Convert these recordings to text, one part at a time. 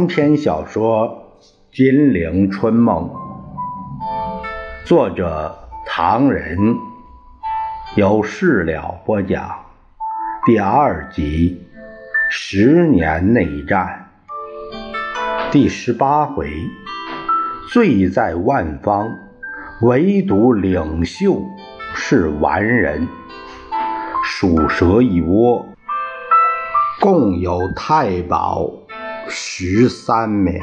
长篇小说《金陵春梦》，作者唐人，由事了播讲，第二集《十年内战》第十八回，罪在万方，唯独领袖是完人，鼠蛇一窝，共有太保。十三名。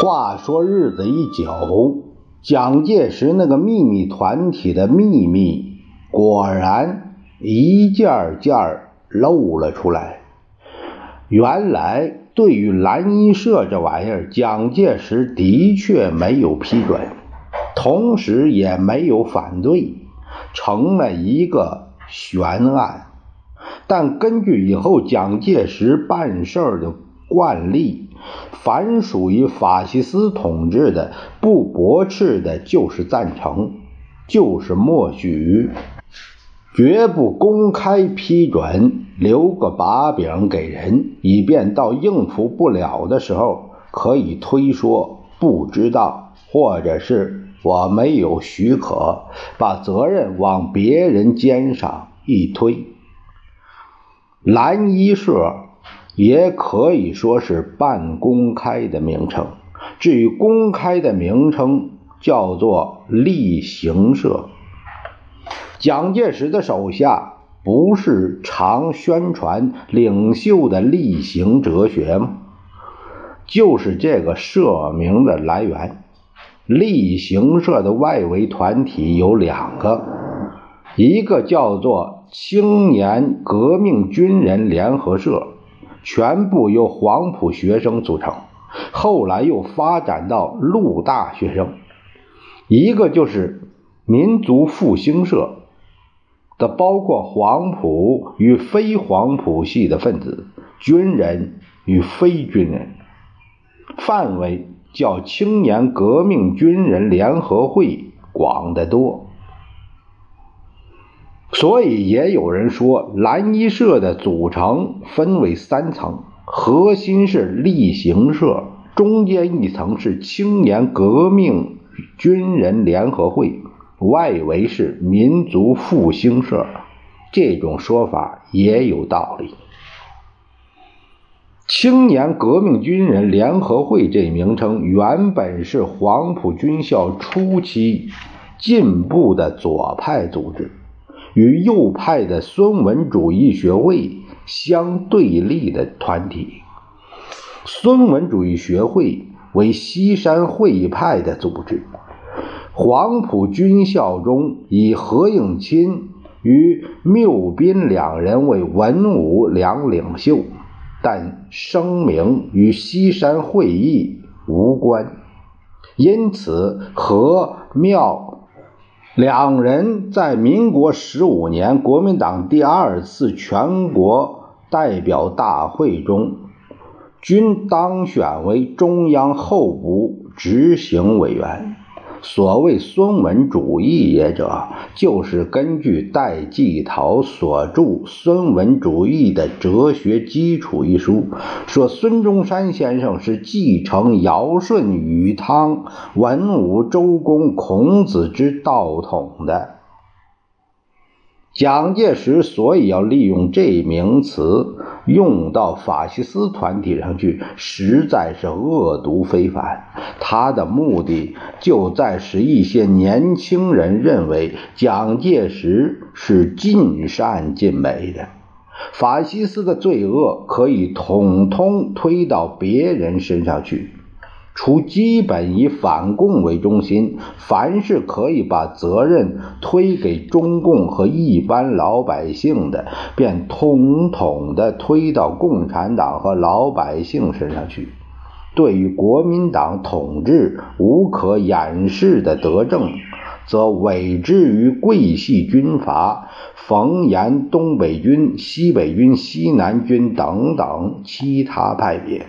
话说日子一久，蒋介石那个秘密团体的秘密。果然一件件露了出来。原来对于蓝衣社这玩意儿，蒋介石的确没有批准，同时也没有反对，成了一个悬案。但根据以后蒋介石办事的惯例，凡属于法西斯统治的，不驳斥的就是赞成，就是默许。绝不公开批准，留个把柄给人，以便到应付不了的时候可以推说不知道，或者是我没有许可，把责任往别人肩上一推。蓝衣社也可以说是半公开的名称，至于公开的名称，叫做例行社。蒋介石的手下不是常宣传领袖的例行哲学吗？就是这个社名的来源。例行社的外围团体有两个，一个叫做青年革命军人联合社，全部由黄埔学生组成，后来又发展到陆大学生；一个就是民族复兴社。的包括黄埔与非黄埔系的分子，军人与非军人，范围较青年革命军人联合会广得多。所以也有人说，蓝衣社的组成分为三层：核心是例行社，中间一层是青年革命军人联合会。外围是民族复兴社，这种说法也有道理。青年革命军人联合会这名称原本是黄埔军校初期进步的左派组织，与右派的孙文主义学会相对立的团体。孙文主义学会为西山会派的组织。黄埔军校中以何应钦与缪斌两人为文武两领袖，但声明与西山会议无关，因此何缪两人在民国十五年国民党第二次全国代表大会中，均当选为中央候补执行委员。所谓孙文主义也者，就是根据戴季陶所著《孙文主义的哲学基础》一书，说孙中山先生是继承尧舜禹汤文武周公孔子之道统的。蒋介石所以要利用这名词用到法西斯团体上去，实在是恶毒非凡。他的目的就在使一些年轻人认为蒋介石是尽善尽美的，法西斯的罪恶可以统统推到别人身上去。除基本以反共为中心，凡是可以把责任推给中共和一般老百姓的，便统统的推到共产党和老百姓身上去。对于国民党统治无可掩饰的德政，则委之于桂系军阀冯延东北军、西北军、西南军等等其他派别。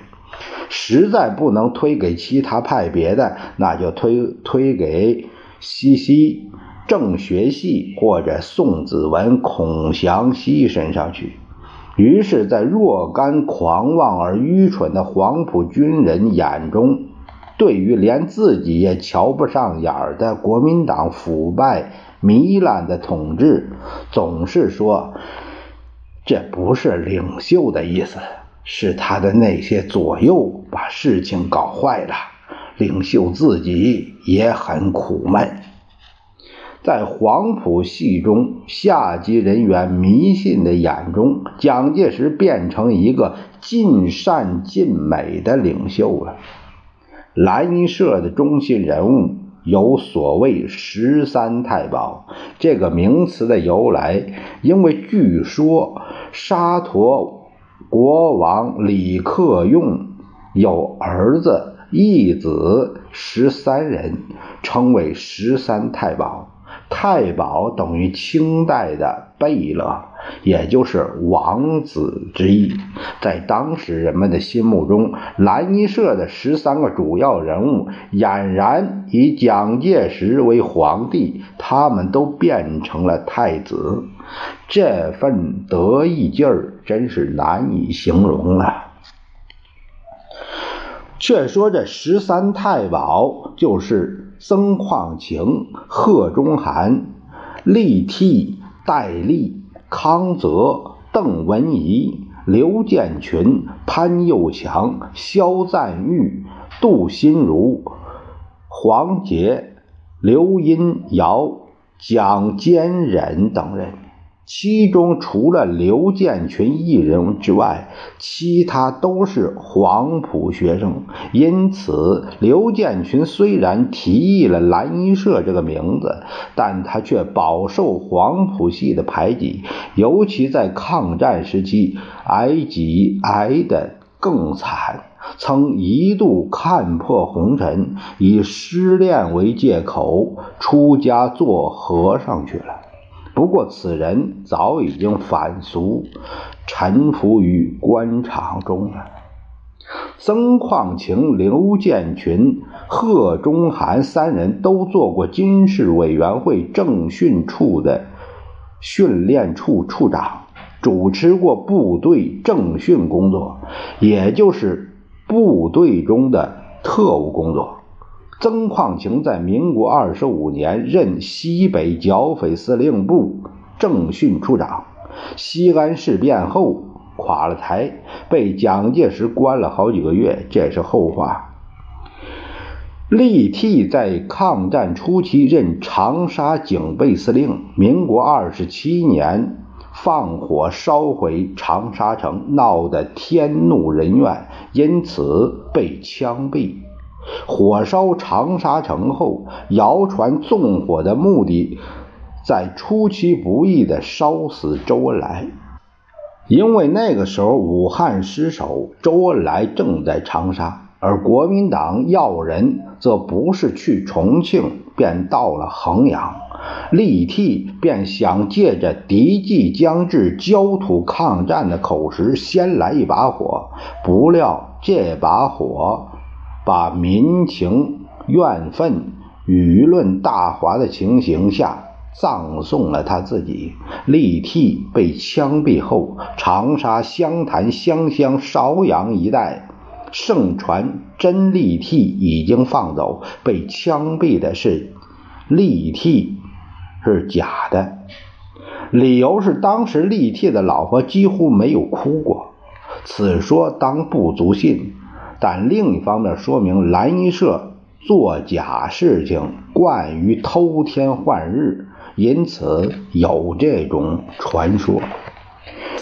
实在不能推给其他派别的，那就推推给西西正学系或者宋子文、孔祥熙身上去。于是，在若干狂妄而愚蠢的黄埔军人眼中，对于连自己也瞧不上眼儿的国民党腐败糜烂的统治，总是说这不是领袖的意思，是他的那些左右把事情搞坏了。领袖自己也很苦闷。在黄埔系中下级人员迷信的眼中，蒋介石变成一个尽善尽美的领袖了。蓝衣社的中心人物有所谓“十三太保”这个名词的由来，因为据说沙陀国王李克用有儿子、义子十三人，称为“十三太保”。太保等于清代的贝勒，也就是王子之意。在当时人们的心目中，蓝衣社的十三个主要人物俨然以蒋介石为皇帝，他们都变成了太子，这份得意劲儿真是难以形容啊！却说这十三太保就是曾矿情、贺中涵、厉替、戴笠、康泽、邓文仪、刘建群、潘佑强、肖赞玉、杜心如、黄杰、刘荫尧、蒋坚忍等人。其中除了刘建群一人之外，其他都是黄埔学生。因此，刘建群虽然提议了蓝衣社这个名字，但他却饱受黄埔系的排挤，尤其在抗战时期，挨挤挨得更惨，曾一度看破红尘，以失恋为借口出家做和尚去了。不过，此人早已经反俗，沉浮于官场中了。曾矿情、刘建群、贺中涵三人都做过军事委员会政训处的训练处处长，主持过部队政训工作，也就是部队中的特务工作。曾矿情在民国二十五年任西北剿匪司令部政训处长。西安事变后垮了台，被蒋介石关了好几个月，这是后话。厉替在抗战初期任长沙警备司令。民国二十七年放火烧毁长沙城，闹得天怒人怨，因此被枪毙。火烧长沙城后，谣传纵火的目的在出其不意地烧死周恩来，因为那个时候武汉失守，周恩来正在长沙，而国民党要人则不是去重庆，便到了衡阳。李替便想借着敌迹将至、焦土抗战的口实，先来一把火，不料这把火。把民情怨愤、舆论大哗的情形下，葬送了他自己。李替被枪毙后，长沙、湘潭、湘乡、邵阳一带盛传真李替已经放走，被枪毙的是李替是假的。理由是当时李替的老婆几乎没有哭过。此说当不足信。但另一方面说明蓝衣社做假事情惯于偷天换日，因此有这种传说。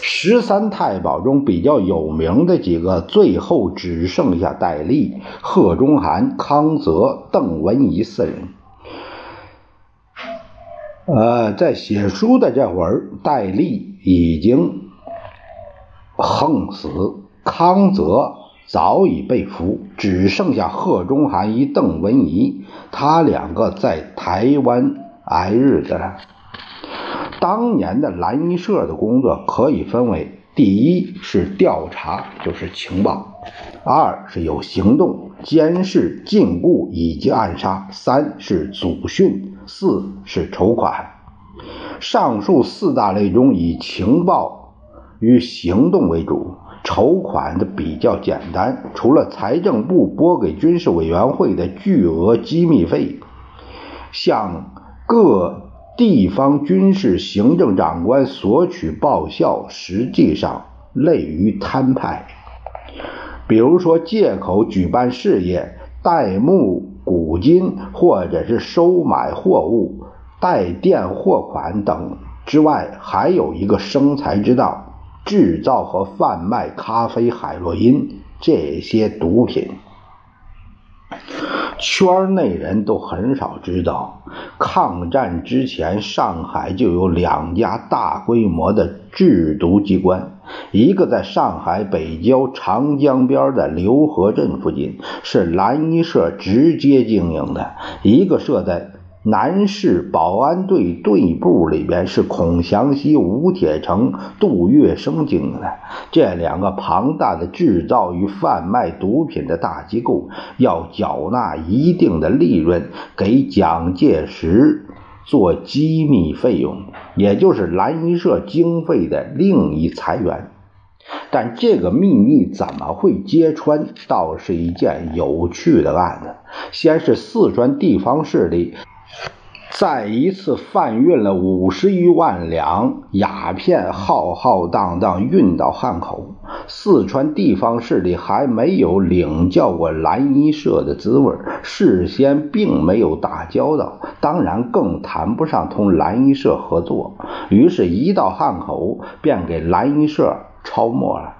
十三太保中比较有名的几个，最后只剩下戴笠、贺中涵、康泽、邓文仪四人。呃，在写书的这会儿，戴笠已经横死，康泽。早已被俘，只剩下贺中涵一邓文仪，他两个在台湾挨日子了。当年的蓝衣社的工作可以分为：第一是调查，就是情报；二是有行动，监视、禁锢以及暗杀；三是组训；四是筹款。上述四大类中，以情报与行动为主，筹款的比较简单。除了财政部拨给军事委员会的巨额机密费，向各。地方军事行政长官索取报效，实际上类于摊派。比如说，借口举办事业、代募古金，或者是收买货物、代垫货款等之外，还有一个生财之道：制造和贩卖咖啡、海洛因这些毒品。圈内人都很少知道，抗战之前，上海就有两家大规模的制毒机关，一个在上海北郊长江边的刘河镇附近，是蓝衣社直接经营的；一个设在。南市保安队队部里边是孔祥熙、吴铁城、杜月笙经的这两个庞大的制造与贩卖毒品的大机构，要缴纳一定的利润给蒋介石做机密费用，也就是蓝衣社经费的另一财源。但这个秘密怎么会揭穿，倒是一件有趣的案子。先是四川地方势力。再一次贩运了五十余万两鸦片，浩浩荡荡运到汉口。四川地方势力还没有领教过蓝衣社的滋味，事先并没有打交道，当然更谈不上同蓝衣社合作。于是，一到汉口，便给蓝衣社抄没了。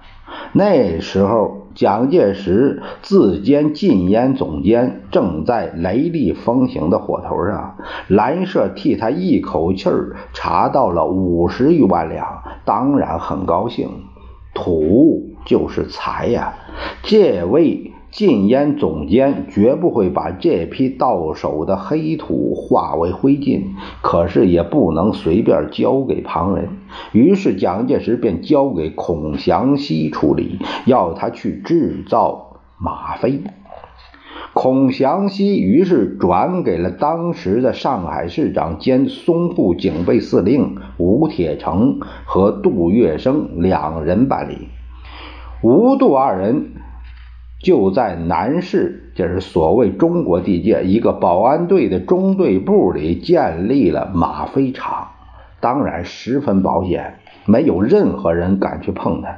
那时候。蒋介石自兼禁烟总监，正在雷厉风行的火头上。蓝社替他一口气儿查到了五十余万两，当然很高兴。土就是财呀，借位禁烟总监绝不会把这批到手的黑土化为灰烬，可是也不能随便交给旁人。于是蒋介石便交给孔祥熙处理，要他去制造吗啡。孔祥熙于是转给了当时的上海市长兼淞沪警备司令吴铁城和杜月笙两人办理。吴杜二人就在南市，就是所谓中国地界一个保安队的中队部里建立了吗啡厂。当然十分保险，没有任何人敢去碰它。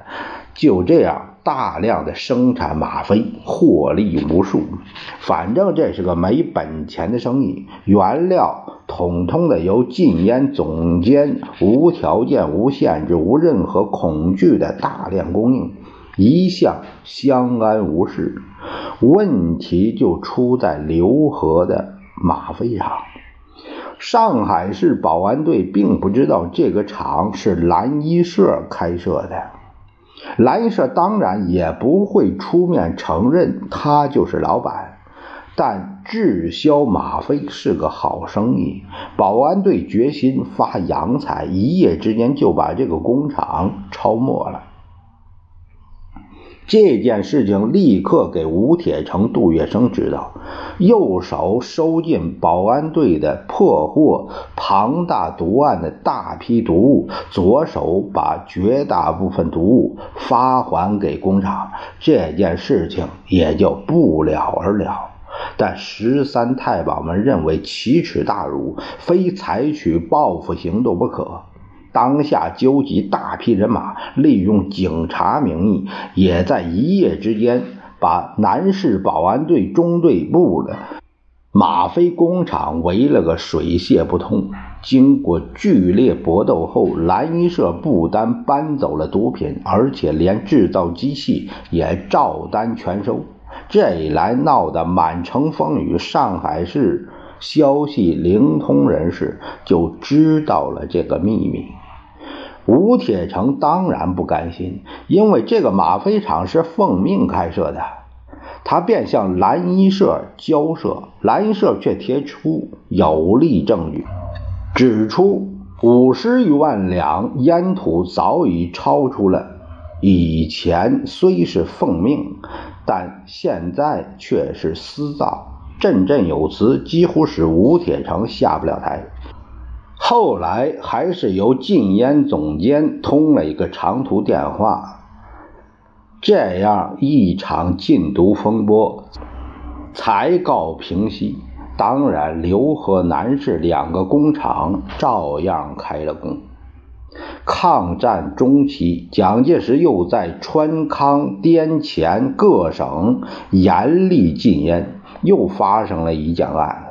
就这样大量的生产吗啡，获利无数。反正这是个没本钱的生意。原料统统的由禁烟总监无条件、无限制、无任何恐惧的大量供应，一向相安无事。问题就出在刘河的吗啡厂。上海市保安队并不知道这个厂是蓝衣社开设的，蓝衣社当然也不会出面承认他就是老板。但滞销吗啡是个好生意，保安队决心发洋财，一夜之间就把这个工厂抄没了。这件事情立刻给吴铁城、杜月笙知道，右手收进保安队的破获庞大毒案的大批毒物，左手把绝大部分毒物发还给工厂，这件事情也就不了而了。但十三太保们认为奇耻大辱，非采取报复行动不可。当下纠集大批人马，利用警察名义，也在一夜之间把南市保安队中队部的吗啡工厂围了个水泄不通。经过剧烈搏斗后，蓝衣社不单搬走了毒品，而且连制造机器也照单全收。这一来，闹得满城风雨。上海市消息灵通人士就知道了这个秘密。吴铁城当然不甘心，因为这个吗啡厂是奉命开设的。他便向蓝衣社交涉，蓝衣社却提出有力证据，指出五十余万两烟土早已超出了以前虽是奉命，但现在却是私造，振振有词，几乎使吴铁城下不了台。后来还是由禁烟总监通了一个长途电话，这样一场禁毒风波才告平息。当然，刘和南市两个工厂照样开了工。抗战中期，蒋介石又在川康、滇黔各省严厉禁烟，又发生了一件案。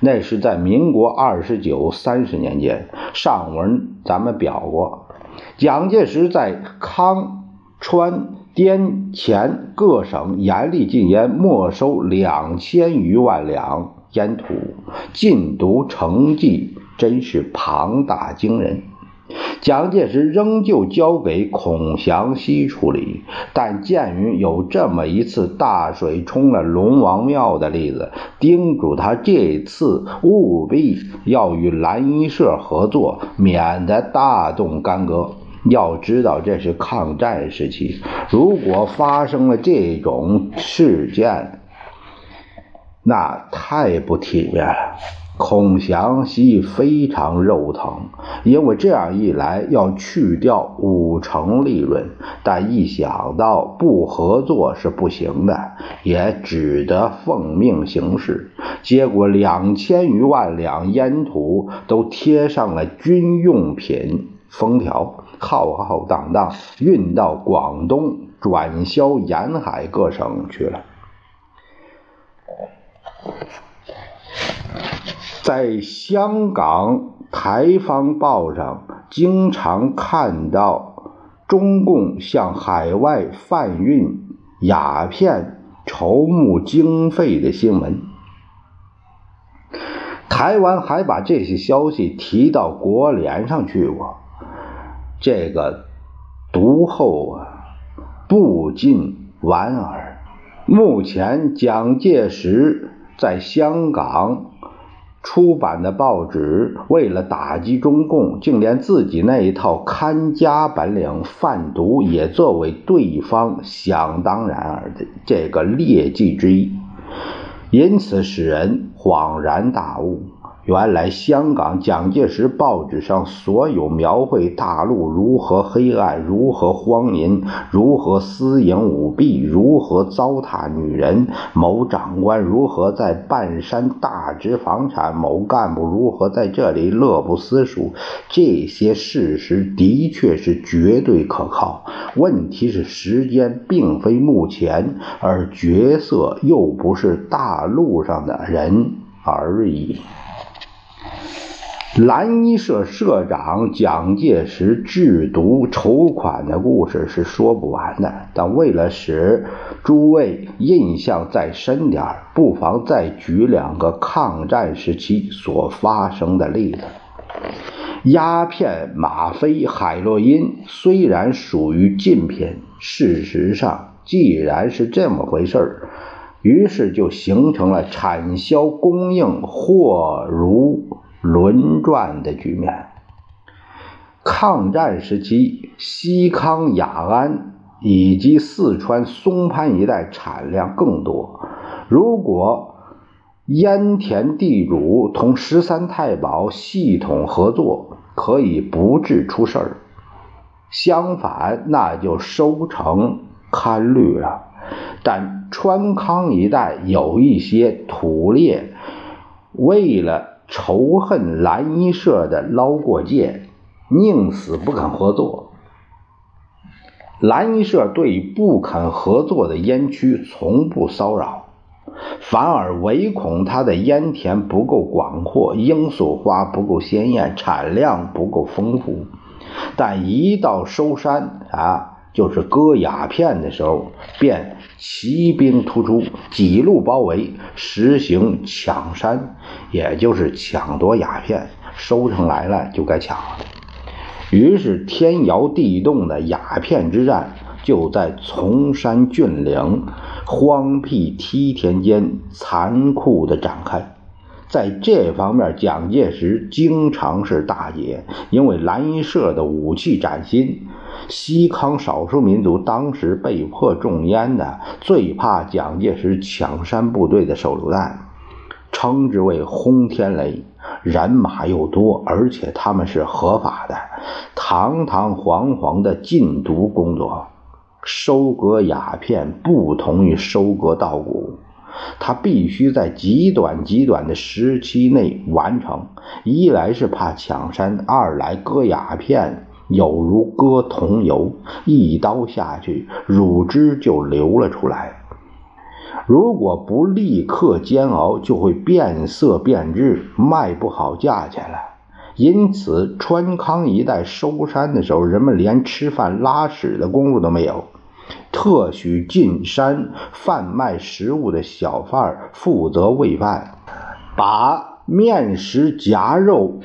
那是在民国二十九、三十年间，上文咱们表过，蒋介石在康、川、滇黔各省严厉禁烟，没收两千余万两烟土，禁毒成绩真是庞大惊人。蒋介石仍旧交给孔祥熙处理，但鉴于有这么一次大水冲了龙王庙的例子，叮嘱他这次务必要与蓝衣社合作，免得大动干戈。要知道这是抗战时期，如果发生了这种事件，那太不体面了。孔祥熙非常肉疼，因为这样一来要去掉五成利润，但一想到不合作是不行的，也只得奉命行事。结果两千余万两烟土都贴上了军用品封条，浩浩荡荡运到广东，转销沿海各省去了。在香港《台方报》上，经常看到中共向海外贩运鸦片筹募经费的新闻。台湾还把这些消息提到国联上去过，这个读后啊，不禁莞尔。目前，蒋介石在香港。出版的报纸为了打击中共，竟连自己那一套看家本领贩毒也作为对方想当然而的这个劣迹之一，因此使人恍然大悟。原来香港蒋介石报纸上所有描绘大陆如何黑暗、如何荒淫、如何私营舞弊、如何糟蹋女人、某长官如何在半山大值房产、某干部如何在这里乐不思蜀，这些事实的确是绝对可靠。问题是时间并非目前，而角色又不是大陆上的人而已。蓝衣社社长蒋介石制毒筹款的故事是说不完的，但为了使诸位印象再深点不妨再举两个抗战时期所发生的例子。鸦片、吗啡、海洛因虽然属于禁品，事实上既然是这么回事，于是就形成了产销供应或如。轮转的局面。抗战时期，西康、雅安以及四川松潘一带产量更多。如果烟田地主同十三太保系统合作，可以不致出事儿；相反，那就收成堪虑了。但川康一带有一些土猎，为了仇恨蓝衣社的捞过界，宁死不肯合作。蓝衣社对不肯合作的烟区从不骚扰，反而唯恐他的烟田不够广阔，罂粟花不够鲜艳，产量不够丰富。但一到收山啊。就是割鸦片的时候，便骑兵突出，几路包围，实行抢山，也就是抢夺鸦片。收成来了就该抢了。于是天摇地动的鸦片之战就在崇山峻岭、荒僻梯田间残酷地展开。在这方面，蒋介石经常是大捷，因为蓝衣社的武器崭新，西康少数民族当时被迫种烟的，最怕蒋介石抢山部队的手榴弹，称之为“轰天雷”。人马又多，而且他们是合法的，堂堂皇皇的禁毒工作。收割鸦片不同于收割稻谷。他必须在极短极短的时期内完成，一来是怕抢山，二来割鸦片有如割桐油，一刀下去，乳汁就流了出来。如果不立刻煎熬，就会变色变质，卖不好价钱了。因此，川康一带收山的时候，人们连吃饭拉屎的功夫都没有。特许进山贩卖食物的小贩负责喂饭，把面食夹肉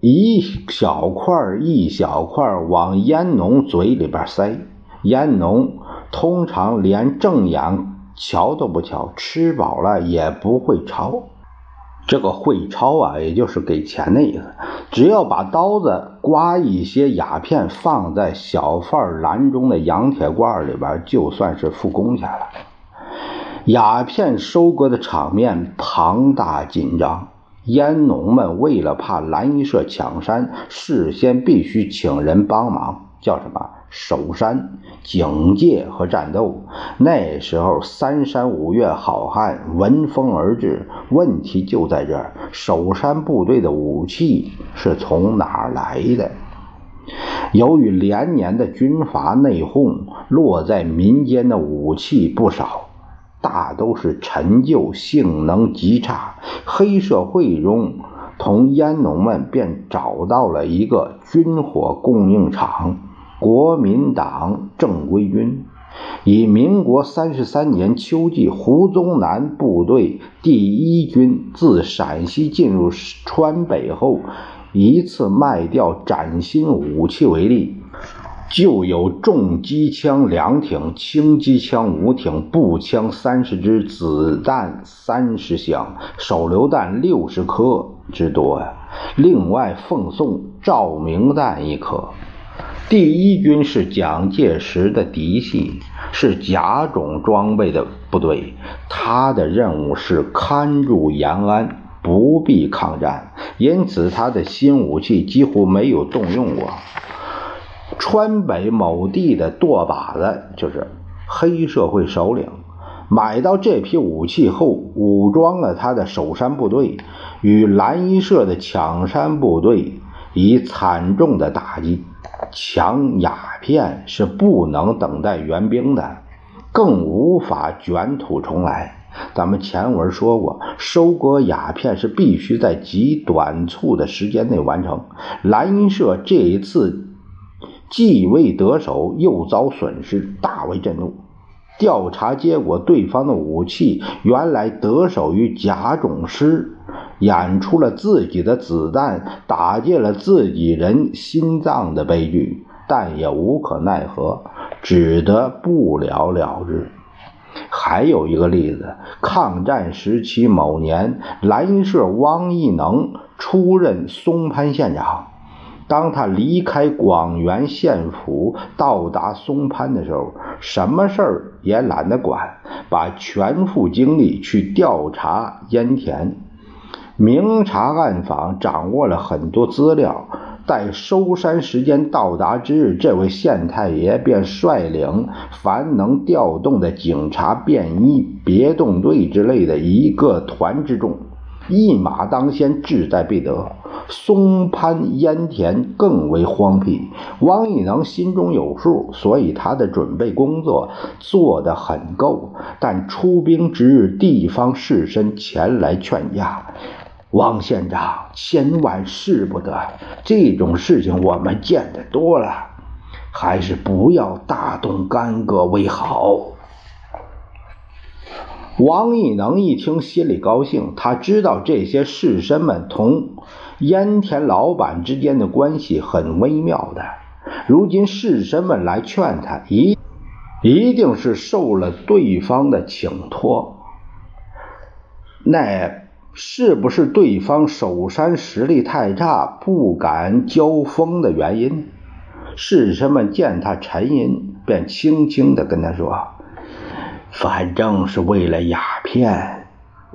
一小块一小块往烟农嘴里边塞。烟农通常连正眼瞧都不瞧，吃饱了也不会抄。这个会抄啊，也就是给钱的意思。只要把刀子刮一些鸦片放在小贩篮中的洋铁罐里边，就算是付工钱了。鸦片收割的场面庞大紧张，烟农们为了怕蓝衣社抢山，事先必须请人帮忙，叫什么？守山、警戒和战斗。那时候，三山五岳好汉闻风而至。问题就在这儿：守山部队的武器是从哪儿来的？由于连年的军阀内讧，落在民间的武器不少，大都是陈旧，性能极差。黑社会中，同烟农们便找到了一个军火供应厂。国民党正规军以民国三十三年秋季胡宗南部队第一军自陕西进入川北后，一次卖掉崭新武器为例，就有重机枪两挺、轻机枪五挺、步枪三十支、子弹三十箱、手榴弹六十颗之多呀。另外奉送照明弹一颗。第一军是蒋介石的嫡系，是甲种装备的部队，他的任务是看住延安，不必抗战，因此他的新武器几乎没有动用过。川北某地的舵把子就是黑社会首领，买到这批武器后，武装了他的守山部队，与蓝衣社的抢山部队以惨重的打击。抢鸦片是不能等待援兵的，更无法卷土重来。咱们前文说过，收割鸦片是必须在极短促的时间内完成。蓝衣社这一次既未得手，又遭损失，大为震怒。调查结果，对方的武器原来得手于甲种师。演出了自己的子弹打进了自己人心脏的悲剧，但也无可奈何，只得不了了之。还有一个例子，抗战时期某年，蓝社汪义能出任松潘县长。当他离开广元县府，到达松潘的时候，什么事儿也懒得管，把全副精力去调查烟田。明察暗访，掌握了很多资料。待收山时间到达之日，这位县太爷便率领凡能调动的警察、便衣、别动队之类的一个团之众，一马当先，志在必得。松潘烟田更为荒僻，王以能心中有数，所以他的准备工作做得很够。但出兵之日，地方士绅前来劝架。王县长，千万使不得！这种事情我们见得多了，还是不要大动干戈为好。王义能一听，心里高兴，他知道这些士绅们同烟田老板之间的关系很微妙的，如今士绅们来劝他，一一定是受了对方的请托。那是不是对方守山实力太差，不敢交锋的原因？士绅们见他沉吟，便轻轻地跟他说：“反正是为了鸦片。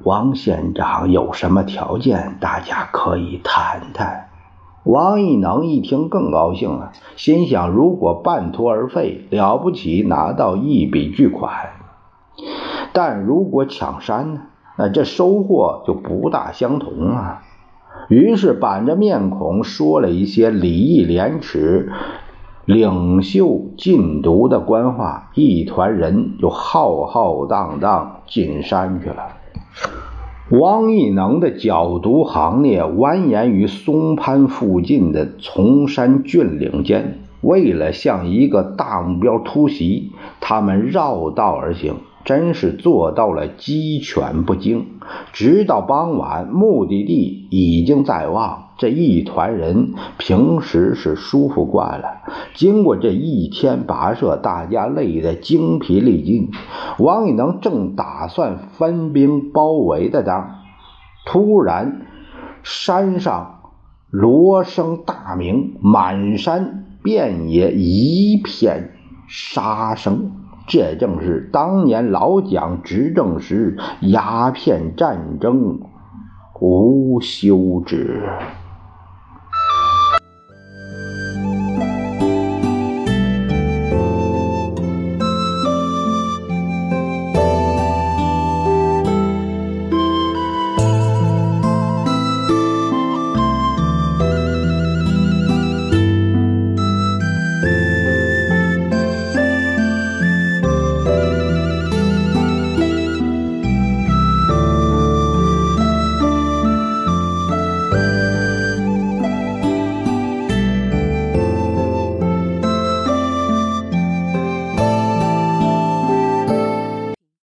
王县长有什么条件，大家可以谈谈。”王一能一听更高兴了，心想：如果半途而废，了不起，拿到一笔巨款；但如果抢山呢？那这收获就不大相同啊。于是板着面孔说了一些礼义廉耻、领袖禁毒的官话，一团人就浩浩荡荡进山去了。王义能的剿毒行列蜿蜒于松潘附近的崇山峻岭间，为了向一个大目标突袭，他们绕道而行，真是做到了鸡犬不惊。直到傍晚，目的地已经在望。这一团人平时是舒服惯了，经过这一天跋涉，大家累得精疲力尽。王以能正打算分兵包围的当，突然山上锣声大鸣，满山遍野一片杀声。这正是当年老蒋执政时鸦片战争无休止。